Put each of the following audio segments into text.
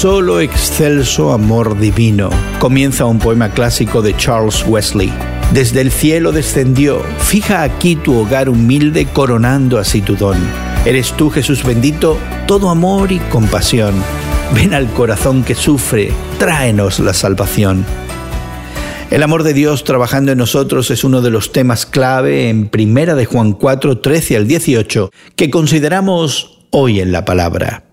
solo excelso amor divino, comienza un poema clásico de Charles Wesley. Desde el cielo descendió, fija aquí tu hogar humilde coronando así tu don. Eres tú, Jesús bendito, todo amor y compasión. Ven al corazón que sufre, tráenos la salvación. El amor de Dios trabajando en nosotros es uno de los temas clave en Primera de Juan 4, 13 al 18 que consideramos hoy en la palabra.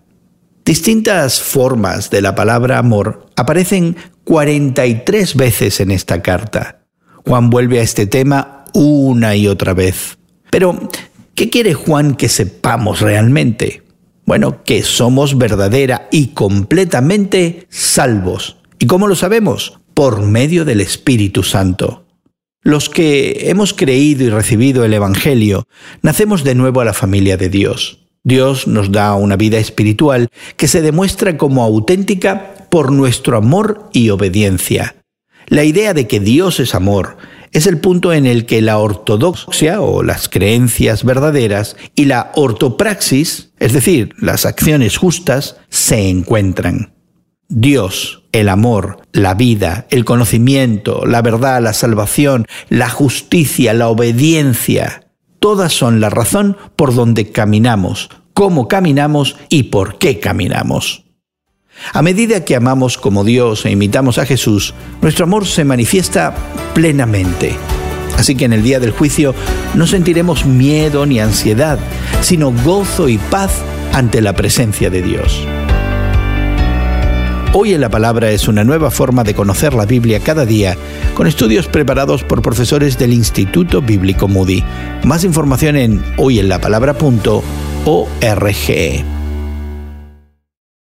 Distintas formas de la palabra amor aparecen 43 veces en esta carta. Juan vuelve a este tema una y otra vez. Pero, ¿qué quiere Juan que sepamos realmente? Bueno, que somos verdadera y completamente salvos. ¿Y cómo lo sabemos? por medio del Espíritu Santo. Los que hemos creído y recibido el Evangelio, nacemos de nuevo a la familia de Dios. Dios nos da una vida espiritual que se demuestra como auténtica por nuestro amor y obediencia. La idea de que Dios es amor es el punto en el que la ortodoxia o las creencias verdaderas y la ortopraxis, es decir, las acciones justas, se encuentran. Dios, el amor, la vida, el conocimiento, la verdad, la salvación, la justicia, la obediencia, todas son la razón por donde caminamos, cómo caminamos y por qué caminamos. A medida que amamos como Dios e imitamos a Jesús, nuestro amor se manifiesta plenamente. Así que en el día del juicio no sentiremos miedo ni ansiedad, sino gozo y paz ante la presencia de Dios. Hoy en la Palabra es una nueva forma de conocer la Biblia cada día, con estudios preparados por profesores del Instituto Bíblico Moody. Más información en hoyenlapalabra.org. O-R-G